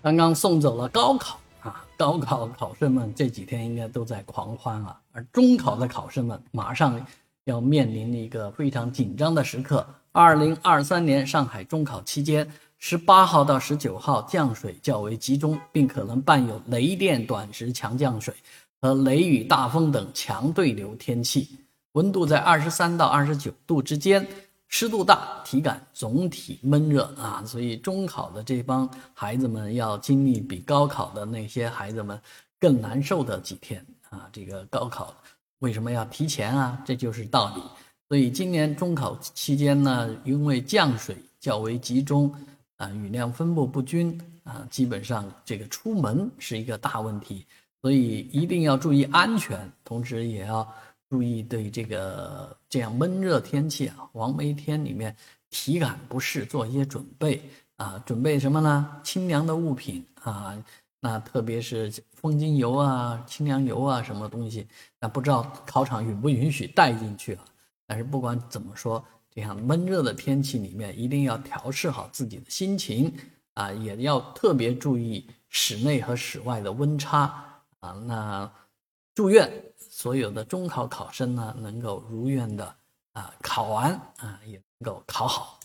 刚刚送走了高考啊，高考考生们这几天应该都在狂欢啊，而中考的考生们马上要面临一个非常紧张的时刻。二零二三年上海中考期间，十八号到十九号降水较为集中，并可能伴有雷电、短时强降水和雷雨大风等强对流天气，温度在二十三到二十九度之间。湿度大，体感总体闷热啊，所以中考的这帮孩子们要经历比高考的那些孩子们更难受的几天啊。这个高考为什么要提前啊？这就是道理。所以今年中考期间呢，因为降水较为集中啊，雨量分布不均啊，基本上这个出门是一个大问题，所以一定要注意安全，同时也要。注意对这个这样闷热天气啊，黄梅天里面体感不适做一些准备啊，准备什么呢？清凉的物品啊，那特别是风精油啊、清凉油啊，什么东西？那不知道考场允不允许带进去啊？但是不管怎么说，这样闷热的天气里面，一定要调试好自己的心情啊，也要特别注意室内和室外的温差啊。那祝愿。所有的中考考生呢，能够如愿的啊考完啊，也能够考好。